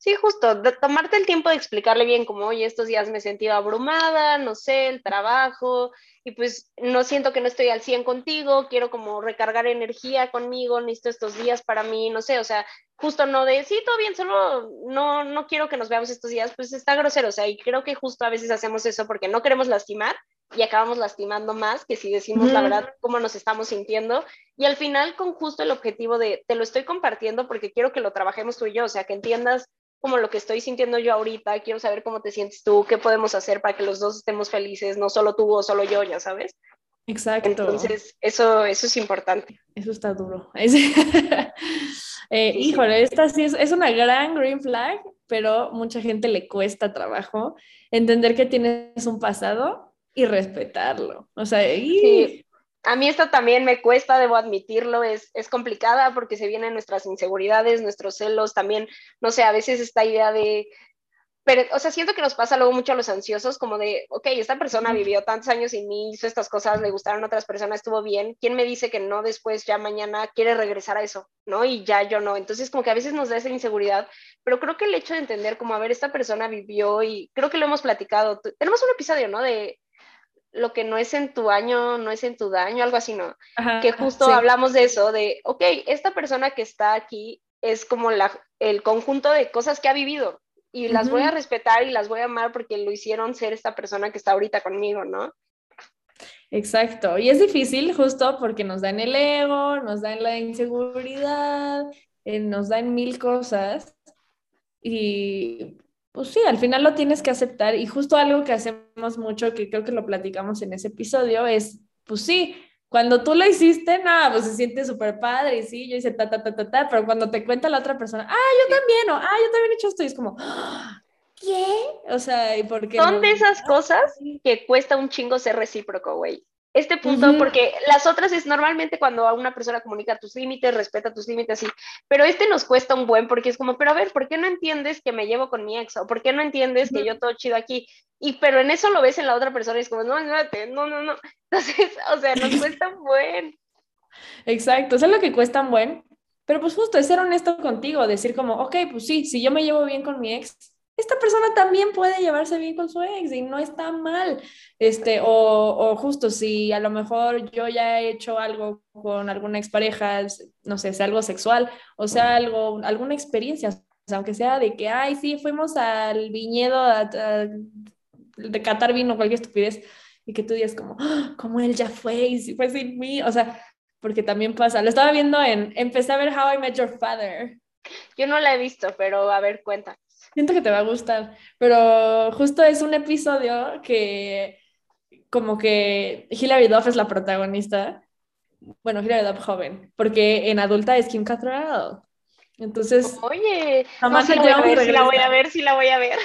Sí, justo, tomarte el tiempo de explicarle bien como, oye, estos días me he sentido abrumada, no sé, el trabajo, y pues no siento que no estoy al 100 contigo, quiero como recargar energía conmigo, necesito estos días para mí, no sé, o sea, justo no de, sí, todo bien, solo no, no quiero que nos veamos estos días, pues está grosero, o sea, y creo que justo a veces hacemos eso porque no queremos lastimar y acabamos lastimando más que si decimos la verdad cómo nos estamos sintiendo y al final con justo el objetivo de, te lo estoy compartiendo porque quiero que lo trabajemos tú y yo, o sea, que entiendas como lo que estoy sintiendo yo ahorita, quiero saber cómo te sientes tú, qué podemos hacer para que los dos estemos felices, no solo tú o solo yo, ya sabes. Exacto. Entonces, eso, eso es importante. Eso está duro. [LAUGHS] Eh, híjole, esta sí es, una gran green flag, pero mucha gente le cuesta trabajo entender que tienes un pasado y respetarlo. O sea, y... A mí esto también me cuesta, debo admitirlo, es, es complicada porque se vienen nuestras inseguridades, nuestros celos, también, no sé, a veces esta idea de, pero, o sea, siento que nos pasa luego mucho a los ansiosos, como de, ok, esta persona vivió tantos años sin mí, hizo estas cosas, le gustaron otras personas, estuvo bien, ¿quién me dice que no después, ya mañana, quiere regresar a eso, ¿no? Y ya yo no. Entonces, como que a veces nos da esa inseguridad, pero creo que el hecho de entender como, a ver, esta persona vivió y creo que lo hemos platicado, tenemos un episodio, ¿no? De lo que no es en tu año, no es en tu daño, algo así, ¿no? que justo hablamos de eso, de, ok, esta persona que está aquí es como la, el conjunto de cosas que ha vivido y las voy a respetar y las voy a amar porque lo hicieron ser esta persona que está ahorita conmigo, ¿no? Exacto, y es difícil justo porque nos dan el ego, nos dan la inseguridad, eh, nos dan mil cosas y pues sí, al final lo tienes que aceptar y justo algo que hacemos mucho, que creo que lo platicamos en ese episodio, es, pues sí, cuando tú lo hiciste, nada, pues se siente súper padre y sí, yo hice ta, ta, ta, ta, ta, pero cuando te cuenta la otra persona, ah, yo también, o ah, yo también he hecho esto, y es como, ¿qué? O sea, ¿y por qué? Son de esas cosas que cuesta un chingo ser recíproco, güey este punto, porque las otras es normalmente cuando a una persona comunica tus límites, respeta tus límites, sí, pero este nos cuesta un buen porque es como, pero a ver, ¿por qué no entiendes que me llevo con mi ex? ¿O por qué no entiendes que yo todo chido aquí? Y pero en eso lo ves en la otra persona y es como, no, no, no, no, no. [LAUGHS] Entonces, o sea, nos [LAUGHS] cuesta un buen. Exacto, eso es lo que cuesta un buen, pero pues justo es ser honesto contigo, decir como, ok, pues sí, si yo me llevo bien con mi ex, esta persona también puede llevarse bien con su ex y no está mal. Este, o, o, justo si a lo mejor yo ya he hecho algo con alguna expareja, no sé, sea algo sexual o sea algo, alguna experiencia, aunque sea de que, ay, sí, fuimos al viñedo de catar vino, cualquier estupidez, y que tú digas como, ¡Ah! como él ya fue y si fue sin mí, o sea, porque también pasa. Lo estaba viendo en, empecé a ver How I Met Your Father. Yo no la he visto, pero a ver, cuenta. Siento que te va a gustar, pero justo es un episodio que como que Hilary Duff es la protagonista. Bueno, Hilary Duff joven, porque en adulta es Kim Cattrall. Entonces, oye, no, si la, voy a ver, si la voy a ver, si la voy a ver.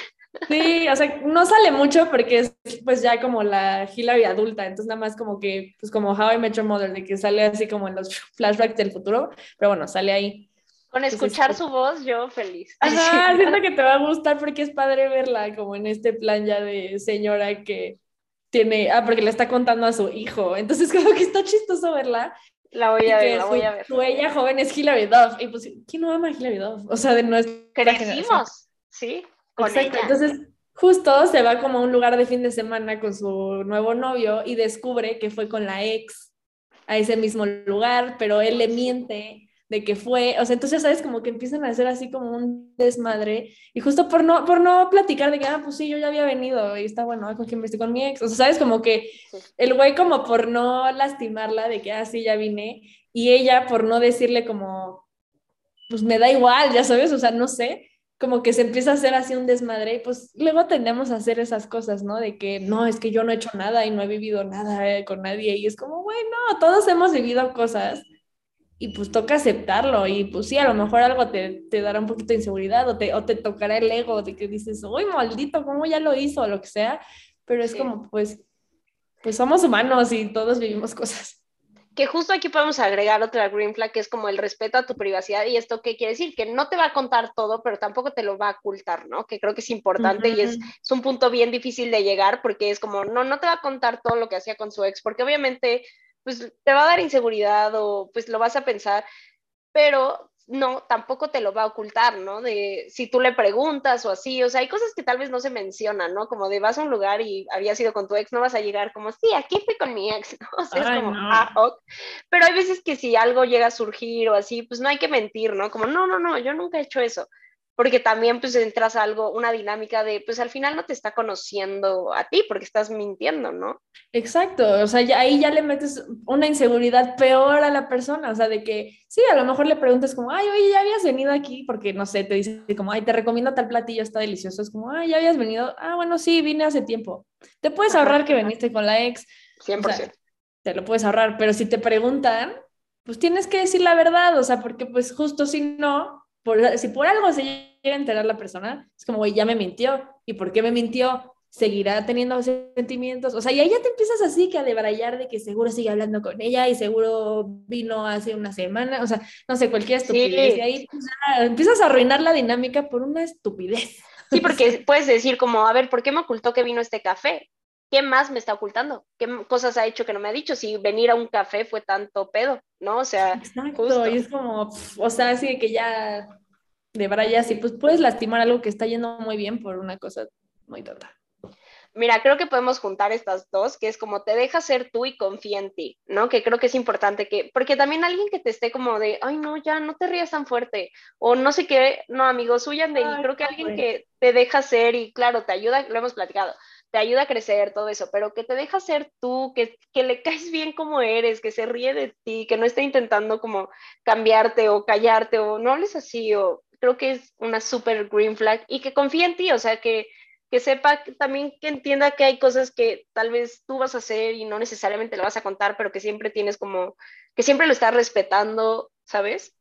Sí, o sea, no sale mucho porque es pues ya como la Hilary adulta, entonces nada más como que, pues como How I Met Your Mother, de que sale así como en los [LAUGHS] flashbacks del futuro, pero bueno, sale ahí. Con escuchar su voz, yo feliz. Ajá, [LAUGHS] siento que te va a gustar porque es padre verla como en este plan ya de señora que tiene, ah, porque le está contando a su hijo. Entonces, [LAUGHS] como que está chistoso verla. La voy a ver, la voy a ver. Su ella joven es Hilary Duff. Y pues, ¿quién no ama a Hilary Duff? O sea, de nuestra Crecimos, sí, con Exacto. Entonces, justo se va como a un lugar de fin de semana con su nuevo novio y descubre que fue con la ex a ese mismo lugar, pero él le miente de que fue, o sea, entonces, ¿sabes? Como que empiezan a hacer así como un desmadre y justo por no, por no platicar de que, ah, pues sí, yo ya había venido y está bueno, con quien estoy con mi ex, o sea, ¿sabes? Como que el güey como por no lastimarla de que, ah, sí, ya vine y ella por no decirle como, pues me da igual, ya sabes, o sea, no sé, como que se empieza a hacer así un desmadre y pues luego tendemos a hacer esas cosas, ¿no? De que no, es que yo no he hecho nada y no he vivido nada eh, con nadie y es como, bueno, todos hemos vivido cosas y pues toca aceptarlo y pues sí, a lo mejor algo te, te, dará un poquito de inseguridad o te, o te tocará el ego de que dices, uy, maldito, ¿cómo ya lo hizo? o lo que sea, pero es como pues, pues somos humanos y todos vivimos cosas. Que justo aquí podemos agregar otra green flag que es como el respeto a tu privacidad y esto qué quiere decir, que no te va a contar todo, pero tampoco te lo va a ocultar, ¿no? Que creo que es importante y es, es un punto bien difícil de llegar porque es como, no, no te va a contar todo lo que hacía con su ex, porque obviamente pues te va a dar inseguridad o pues lo vas a pensar, pero no, tampoco te lo va a ocultar, ¿no? De si tú le preguntas o así, o sea, hay cosas que tal vez no se mencionan, ¿no? Como de vas a un lugar y había sido con tu ex, no vas a llegar como, sí, aquí fui con mi ex, [LAUGHS] ¿no? O sea, es como, ah, ok. Pero hay veces que si algo llega a surgir o así, pues no hay que mentir, ¿no? Como, no, no, no, yo nunca he hecho eso porque también pues entras a algo, una dinámica de, pues al final no te está conociendo a ti porque estás mintiendo, ¿no? Exacto, o sea, ahí ya le metes una inseguridad peor a la persona, o sea, de que sí, a lo mejor le preguntas como, ay, oye, ya habías venido aquí, porque no sé, te dice como, ay, te recomiendo tal platillo, está delicioso, es como, ay, ya habías venido, ah, bueno, sí, vine hace tiempo. Te puedes ahorrar que viniste con la ex. 100%. te lo puedes ahorrar, pero si te preguntan, pues tienes que decir la verdad, o sea, porque pues justo si no, si por algo se llega a enterar la persona, es como, güey, ya me mintió. ¿Y por qué me mintió? seguirá teniendo sentimientos, o sea, y ahí ya te empiezas así que a debrayar de que seguro sigue hablando con ella y seguro vino hace una semana, o sea, no sé, cualquier estupidez, y ahí pues, empiezas a arruinar la dinámica por una estupidez. Sí, porque puedes decir como, a ver, ¿por qué me ocultó que vino este café? ¿Qué más me está ocultando? ¿Qué cosas ha hecho que no me ha dicho? Si venir a un café fue tanto pedo, ¿no? O sea, Exacto, y es como, o sea, así que ya de brayas y pues puedes lastimar algo que está yendo muy bien por una cosa muy tonta. Mira, creo que podemos juntar estas dos, que es como te deja ser tú y confía en ti, ¿no? Que creo que es importante que, porque también alguien que te esté como de, ay, no, ya no te rías tan fuerte, o no sé qué, no, amigos, huyan de ahí. Creo que alguien que te deja ser y claro, te ayuda, lo hemos platicado, te ayuda a crecer, todo eso, pero que te deja ser tú, que, que le caes bien como eres, que se ríe de ti, que no esté intentando como cambiarte o callarte o no hables así, o creo que es una super green flag y que confía en ti, o sea, que que sepa también que entienda que hay cosas que tal vez tú vas a hacer y no necesariamente lo vas a contar, pero que siempre tienes como, que siempre lo estás respetando, ¿sabes?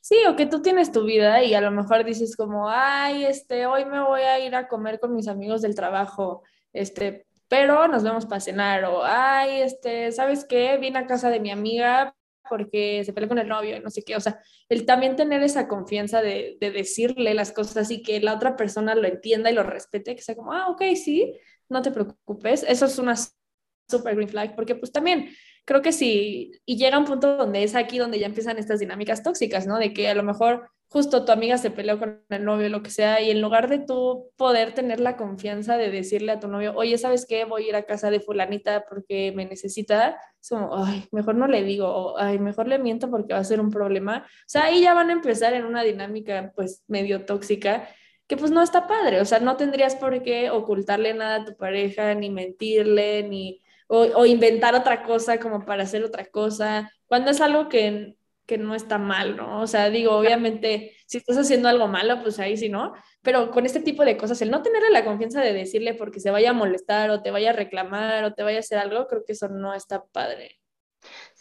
Sí, o que tú tienes tu vida y a lo mejor dices como, ay, este, hoy me voy a ir a comer con mis amigos del trabajo, este, pero nos vemos para cenar, o ay, este, ¿sabes qué? Vine a casa de mi amiga, porque se peleó con el novio, no sé qué, o sea, el también tener esa confianza de, de, decirle las cosas y que la otra persona lo entienda y lo respete, que sea como, ah, ok, sí, no te preocupes, eso es una super green flag, porque pues también creo que sí, y llega un punto donde es aquí donde ya empiezan estas dinámicas tóxicas, ¿no? De que a lo mejor justo tu amiga se peleó con el novio, lo que sea, y en lugar de tú poder tener la confianza de decirle a tu novio, oye, ¿sabes qué? Voy a ir a casa de fulanita porque me necesita, es como, ay, mejor no le digo, o ay, mejor le miento porque va a ser un problema. O sea, ahí ya van a empezar en una dinámica pues medio tóxica que pues no está padre, o sea, no tendrías por qué ocultarle nada a tu pareja, ni mentirle, ni, o, o inventar otra cosa como para hacer otra cosa, cuando es algo que que no está mal, ¿no? O sea, digo, obviamente, si estás haciendo algo malo, pues ahí sí, ¿no? Pero con este tipo de cosas, el no tenerle la confianza de decirle porque se vaya a molestar o te vaya a reclamar o te vaya a hacer algo, creo que eso no está padre.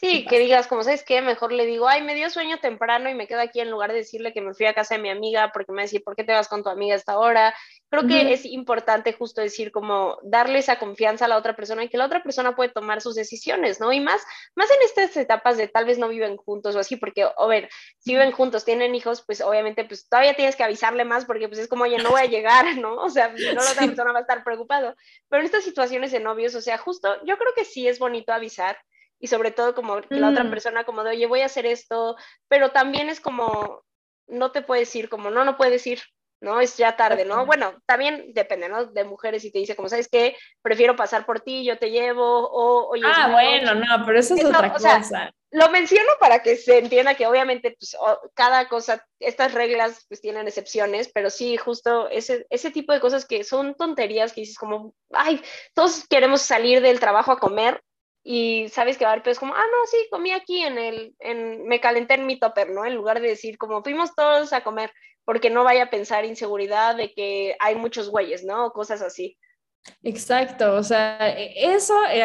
Sí, que digas, como sabes qué, mejor le digo, ay, me dio sueño temprano y me quedo aquí en lugar de decirle que me fui a casa de mi amiga porque me decía, ¿por qué te vas con tu amiga a esta hora? Creo que es importante justo decir como darle esa confianza a la otra persona y que la otra persona puede tomar sus decisiones, ¿no? Y más, más en estas etapas de tal vez no viven juntos o así, porque, a ver, si viven juntos, tienen hijos, pues obviamente, pues todavía tienes que avisarle más porque pues es como, oye, no voy a llegar, [LAUGHS] ¿no? O sea, no la otra persona va a estar preocupado. Pero en estas situaciones de novios, o sea, justo yo creo que sí es bonito avisar y sobre todo como que la otra mm. persona como de, oye, voy a hacer esto, pero también es como, no te puedes ir, como, no, no puedes ir, ¿no? Es ya tarde, ¿no? Bueno, también depende, ¿no? De mujeres y te dice, como, ¿sabes qué? Prefiero pasar por ti, yo te llevo, o, oye... Ah, bueno, no, pero eso es otra cosa. lo menciono para que se entienda que obviamente pues, cada cosa, estas reglas pues tienen excepciones, pero sí, justo ese, ese tipo de cosas que son tonterías que dices como, ay, todos queremos salir del trabajo a comer, y sabes que va a haber pedos como, ah, no, sí, comí aquí en el, en, me calenté en mi topper, ¿no? En lugar de decir como fuimos todos a comer, porque no vaya a pensar inseguridad de que hay muchos güeyes, ¿no? O cosas así. Exacto, o sea, e, eso, eh,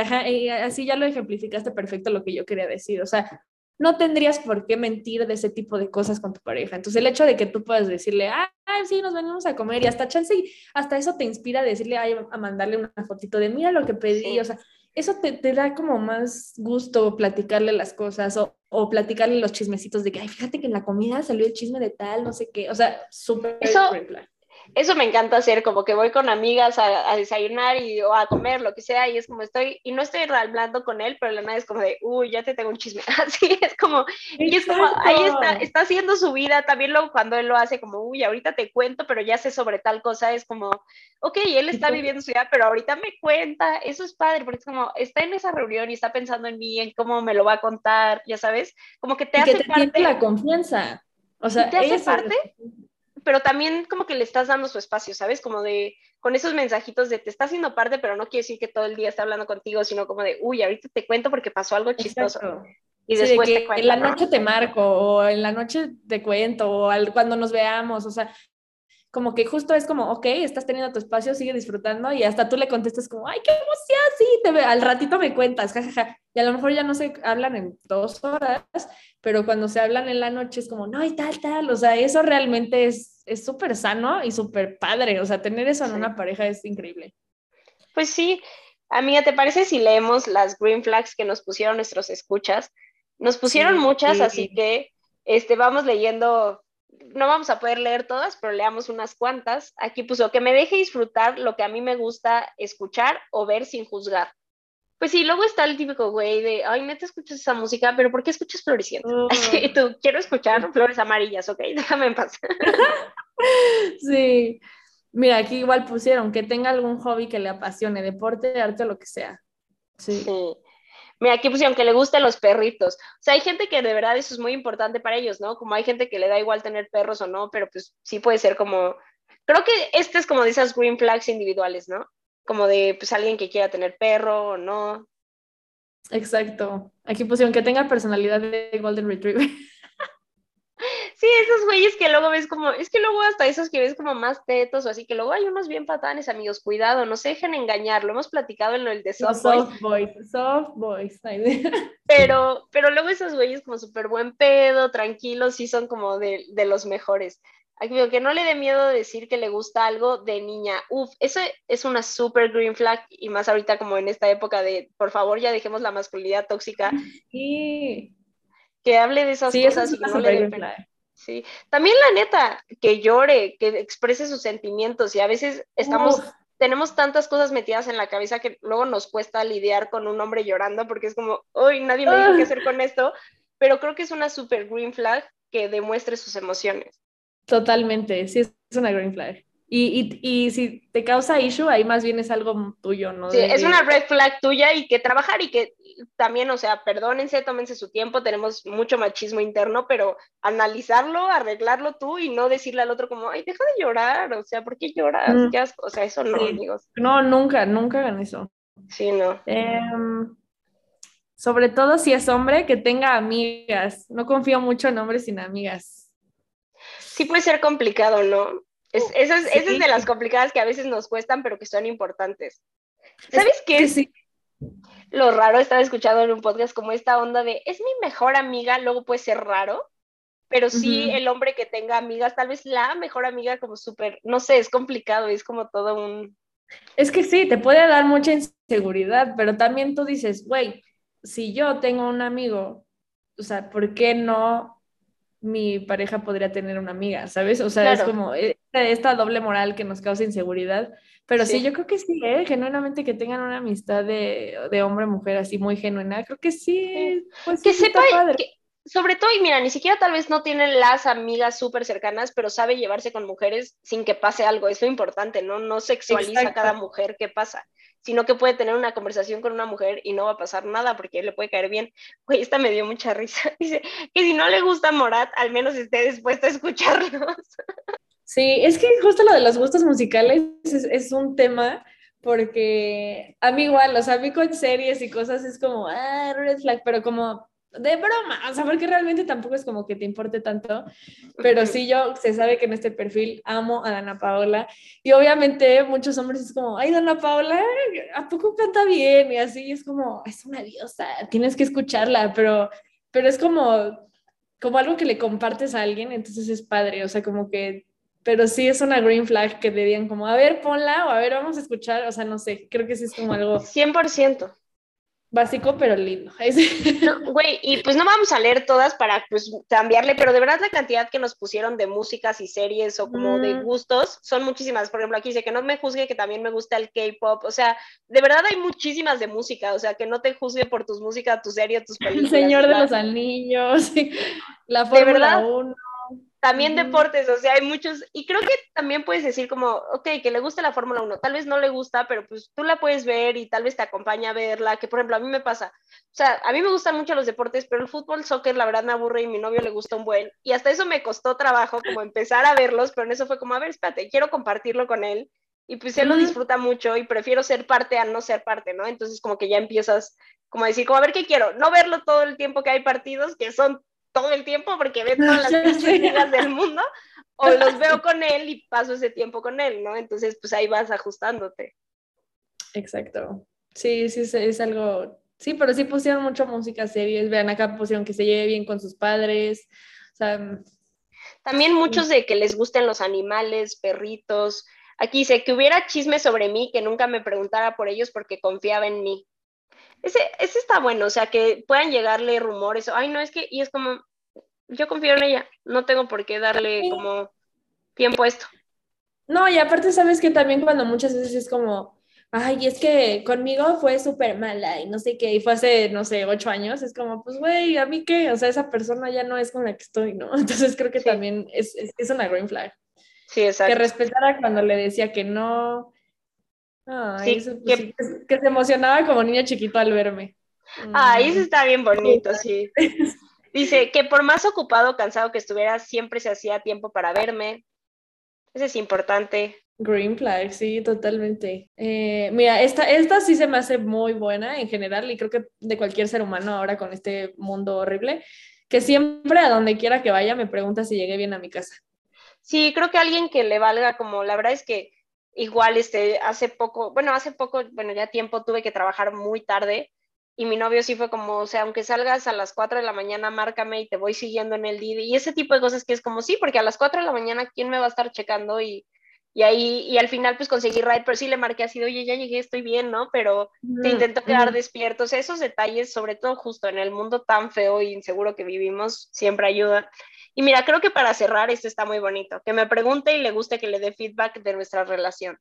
así ya lo ejemplificaste perfecto lo que yo quería decir, o sea, no tendrías por qué mentir de ese tipo de cosas con tu pareja. Entonces, el hecho de que tú puedas decirle, ah, sí, nos venimos a comer y hasta chance, hasta eso te inspira a decirle, ay, a mandarle una fotito de mira lo que pedí, o sea, eso te, te, da como más gusto platicarle las cosas o, o, platicarle los chismecitos de que, ay, fíjate que en la comida salió el chisme de tal, no sé qué, o sea, súper eso me encanta hacer, como que voy con amigas a, desayunar y, o a comer, lo que sea, y es como estoy, y no estoy hablando con él, pero la nada es como de, uy, ya te tengo un chisme, [LAUGHS] así es como, y es como, ahí está, está haciendo su vida, también luego cuando él lo hace como, uy, ahorita te cuento, pero ya sé sobre tal cosa, es como, ok, él está viviendo su vida, pero ahorita me cuenta, eso es padre, porque es como, está en esa reunión y está pensando en mí, en cómo me lo va a contar, ya sabes, como que te hace que te parte. la confianza. O sea, ¿Te hace parte? Pero también como que le estás dando su espacio, ¿sabes? Como de, con esos mensajitos de te está haciendo parte, pero no quiere decir que todo el día está hablando contigo, sino como de, uy, ahorita te cuento porque pasó algo chistoso. Y después te cuento. En la noche te marco, o en la noche te cuento, o al, cuando nos veamos, o sea, como que justo es como, ok, estás teniendo tu espacio, sigue disfrutando y hasta tú le contestas como, ay, qué emoción, sí, te al ratito me cuentas, jajaja. Y a lo mejor ya no se hablan en dos horas, pero cuando se hablan en la noche es como, no, y tal, tal, o sea, eso realmente es súper sano y súper padre, o sea, tener eso en una pareja es increíble. Pues sí, amiga, ¿te parece si leemos las green flags que nos pusieron nuestros escuchas? Nos pusieron muchas, así que este, vamos leyendo, no vamos a poder leer todas, pero leamos unas cuantas. Aquí puso que me deje disfrutar lo que a mí me gusta escuchar o ver sin juzgar. Pues sí, luego está el típico güey de, ay, neta escuchas esa música, pero ¿por qué escuchas floreciendo? [LAUGHS] Y tú, quiero escuchar flores amarillas, ok, [LAUGHS] déjame en paz. [LAUGHS] sí, mira, aquí igual pusieron que tenga algún hobby que le apasione, deporte, arte, lo que sea. Sí. sí. Mira, aquí pusieron que le gusten los perritos. O sea, hay gente que de verdad eso es muy importante para ellos, ¿no? Como hay gente que le da igual tener perros o no, pero pues sí puede ser como, creo que este es como de esas green flags individuales, ¿no? Como de pues alguien que quiera tener perro o no. Exacto. Aquí pusieron que tenga personalidad de Golden Retriever. [LAUGHS] Sí, esos güeyes que luego ves como, es que luego hasta esos que ves como más tetos o así, que luego hay unos bien patanes, amigos, cuidado, no se dejen engañar, lo hemos platicado en lo del de soft, soft boys. Soft boys, [LAUGHS] Pero, pero luego esos güeyes como súper buen pedo, tranquilos, sí son como de, de los mejores. Aquí que no le dé miedo decir que le gusta algo de niña. Uf, eso es una super green flag y más ahorita como en esta época de, por favor, ya dejemos la masculinidad tóxica. Sí. Que hable de esas cosas y no le dé Sí, también la neta, que llore, que exprese sus sentimientos y a veces estamos, tenemos tantas cosas metidas en la cabeza que luego nos cuesta lidiar con un hombre llorando porque es como, uy, nadie me dijo qué hacer con esto, pero creo que es una super green flag que demuestre sus emociones. Totalmente, sí, es una green flag. Y, y, y, si te causa issue, ahí más bien es algo tuyo, ¿no? Sí, es una red flag tuya y que trabajar y que también, o sea, perdónense, tómense su tiempo, tenemos mucho machismo interno, pero analizarlo, arreglarlo tú y no decirle al otro como, ay, deja de llorar, o sea, ¿por qué lloras? Mm. O sea, eso no, amigos. No, nunca, nunca hagan eso. Sí, no. Em, sobre todo si es hombre, que tenga amigas. No confío mucho en hombres sin amigas. Sí puede ser complicado, ¿no? Es, esas, es de las complicadas que a veces nos cuestan, pero que son importantes. ¿Sabes qué? Es sí. Lo raro, estaba escuchando en un podcast como esta onda de, es mi mejor amiga, luego puede ser raro, pero sí el hombre que tenga amigas, tal vez la mejor amiga como súper, no sé, es complicado, es como todo un... Es que sí, te puede dar mucha inseguridad, pero también tú dices, güey, si yo tengo un amigo, o sea, ¿por qué no mi pareja podría tener una amiga, ¿sabes? O sea, es como esta, doble moral que nos causa inseguridad. Pero sí, yo creo que sí, ¿eh? genuinamente que tengan una amistad de, de hombre-mujer así muy genuina, creo que sí. Pues, que sepa, sobre todo, y mira, ni siquiera tal vez no tienen las amigas súper cercanas, pero sabe llevarse con mujeres sin que pase algo, es lo importante, ¿no? No sexualiza a cada mujer que pasa sino que puede tener una conversación con una mujer y no va a pasar nada porque le puede caer bien. Güey, esta me dio mucha risa. [LAUGHS] Dice que si no le gusta Morat, al menos esté dispuesto a escucharnos. Sí, es que justo lo de los gustos musicales es, es un tema porque a mí igual, o sea, a mí con series y cosas es como, ah, red flag, pero como de broma, o sea, porque realmente tampoco es como que te importe tanto, pero sí yo, se sabe que en este perfil amo a Dana Paola y obviamente muchos hombres es como, ay, Dana Paola, ¿a poco canta bien? Y así es como, es una diosa, tienes que escucharla, pero, pero es como, como algo que le compartes a alguien, entonces es padre, o sea, como que, pero sí es una green flag que te digan como, a ver, ponla o a ver, vamos a escuchar, o sea, no sé, creo que sí es como algo... 100%. Básico, pero lindo. [LAUGHS] güey, y pues no vamos a leer todas para pues cambiarle, pero de verdad la cantidad que nos pusieron de músicas y series o como de mm. gustos son muchísimas. Por ejemplo, aquí dice que no me juzgue que también me gusta el K-pop. O sea, de verdad hay muchísimas de música. O sea, que no te juzgue por tus músicas, tu serie, tus películas. [LAUGHS] El Señor de los Anillos, [LAUGHS] la Fórmula 1. También deportes, o sea, hay muchos, y creo que también puedes decir como, ok, que le gusta la Fórmula 1, tal vez no le gusta, pero pues tú la puedes ver y tal vez te acompaña a verla, que por ejemplo a mí me pasa, o sea, a mí me gustan mucho los deportes, pero el fútbol, soccer, la verdad me aburre y mi novio le gusta un buen, y hasta eso me costó trabajo como empezar a verlos, pero en eso fue como, a ver, espérate, quiero compartirlo con él, y pues él lo disfruta mucho y prefiero ser parte a no ser parte, ¿no? Entonces como que ya empiezas como a decir, como a ver qué quiero, no verlo todo el tiempo que hay partidos, que son todo el tiempo porque ve todas las [LAUGHS] ligas del mundo, [LAUGHS] o los veo con él y paso ese tiempo con él, ¿no? Entonces, pues ahí vas ajustándote. Exacto. Sí, sí, es algo. Sí, pero sí pusieron mucho música, series. Vean, acá pusieron que se lleve bien con sus padres. O sea, También muchos de que les gusten los animales, perritos. Aquí dice que hubiera chisme sobre mí, que nunca me preguntara por ellos porque confiaba en mí. Ese, ese está bueno, o sea, que puedan llegarle rumores, ay, no, es que, y es como, yo confío en ella, no tengo por qué darle como tiempo a esto. No, y aparte sabes que también cuando muchas veces es como, ay, es que conmigo fue súper mala y no sé qué, y fue hace, no sé, ocho años, es como, pues, güey, ¿a mí qué? O sea, esa persona ya no es con la que estoy, ¿no? [LAUGHS] Entonces creo que también es, es, una green flag. Sí, exacto. Que respetara cuando le decía que no. Ay, sí, pues que... que... se emocionaba como niño chiquito al verme. Ay, eso está bien bonito, sí. [LAUGHS] Dice que por más ocupado o cansado que estuviera, siempre se hacía tiempo para verme. Eso es importante. Green flag, sí, totalmente. Eh, mira, esta, esta sí se me hace muy buena en general y creo que de cualquier ser humano ahora con este mundo horrible, que siempre a donde quiera que vaya me pregunta si llegué bien a mi casa. Sí, creo que alguien que le valga como, la verdad es que igual este, hace poco, bueno, hace poco, bueno, ya tiempo tuve que trabajar muy tarde y mi novio sí fue como, o sea, aunque salgas a las 4 de la mañana, márcame y te voy siguiendo en el día. Y ese tipo de cosas que es como, sí, porque a las 4 de la mañana, ¿quién me va a estar checando? Y, y ahí, y al final pues conseguí ride, pero sí le marqué así, oye, ya llegué, estoy bien, ¿no? Pero te intento quedar despierto. O sea, esos detalles, sobre todo justo en el mundo tan feo y inseguro que vivimos, siempre ayudan. Y mira, creo que para cerrar, esto está muy bonito, que me pregunte y le guste que le dé feedback de nuestra relación.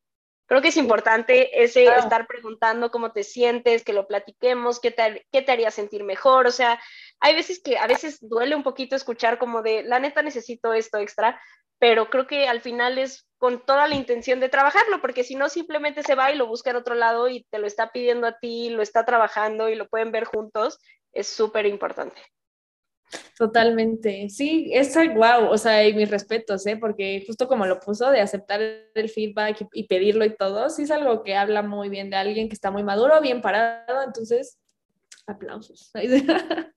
Creo que es importante ese estar preguntando cómo te sientes, que lo platiquemos, qué te, qué te haría sentir mejor. O sea, hay veces que a veces duele un poquito escuchar como de, la neta necesito esto extra, pero creo que al final es con toda la intención de trabajarlo, porque si no simplemente se va y lo busca en otro lado y te lo está pidiendo a ti, lo está trabajando y lo pueden ver juntos, es súper importante. Totalmente. Sí, es wow, o sea, y mis respetos, ¿eh? Porque justo como lo puso, de aceptar el feedback y, pedirlo y todo, sí es algo que habla muy bien de alguien que está muy maduro, bien parado, entonces, aplausos. [LAUGHS]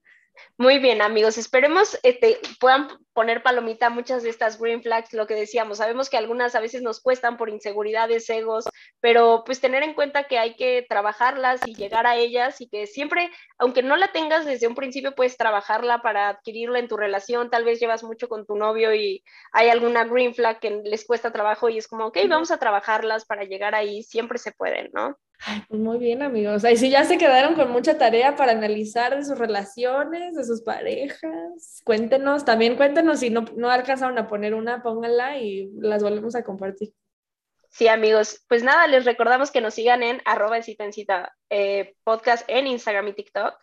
Muy bien, amigos. Esperemos este, puedan poner palomita muchas de estas green flags, lo que decíamos. Sabemos que algunas a veces nos cuestan por inseguridades, egos, pero pues tener en cuenta que hay que trabajarlas y llegar a ellas y que siempre, aunque no la tengas desde un principio, puedes trabajarla para adquirirla en tu relación. Tal vez llevas mucho con tu novio y hay alguna green flag que les cuesta trabajo y es como, ok, vamos a trabajarlas para llegar ahí. Siempre se pueden, ¿no? Pues muy bien, amigos. Ahí sí ya se quedaron con mucha tarea para analizar de sus relaciones, de sus parejas. Cuéntenos, también cuéntenos si no, no alcanzaron a poner una, pónganla y las volvemos a compartir. Sí, amigos. Pues nada, les recordamos que nos sigan en arroba cita en cita eh, podcast en Instagram y TikTok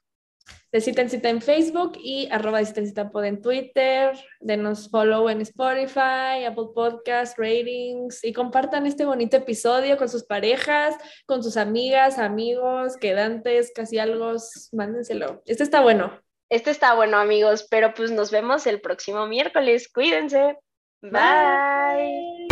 de Cita en Cita en Facebook y arroba de Cita en Cita Pod en Twitter. Denos follow en Spotify, Apple Podcast, ratings y compartan este bonito episodio con sus parejas, con sus amigas, amigos, quedantes, casi algo. Mándenselo. Este está bueno. Este está bueno, amigos, pero pues nos vemos el próximo miércoles. Cuídense. Bye.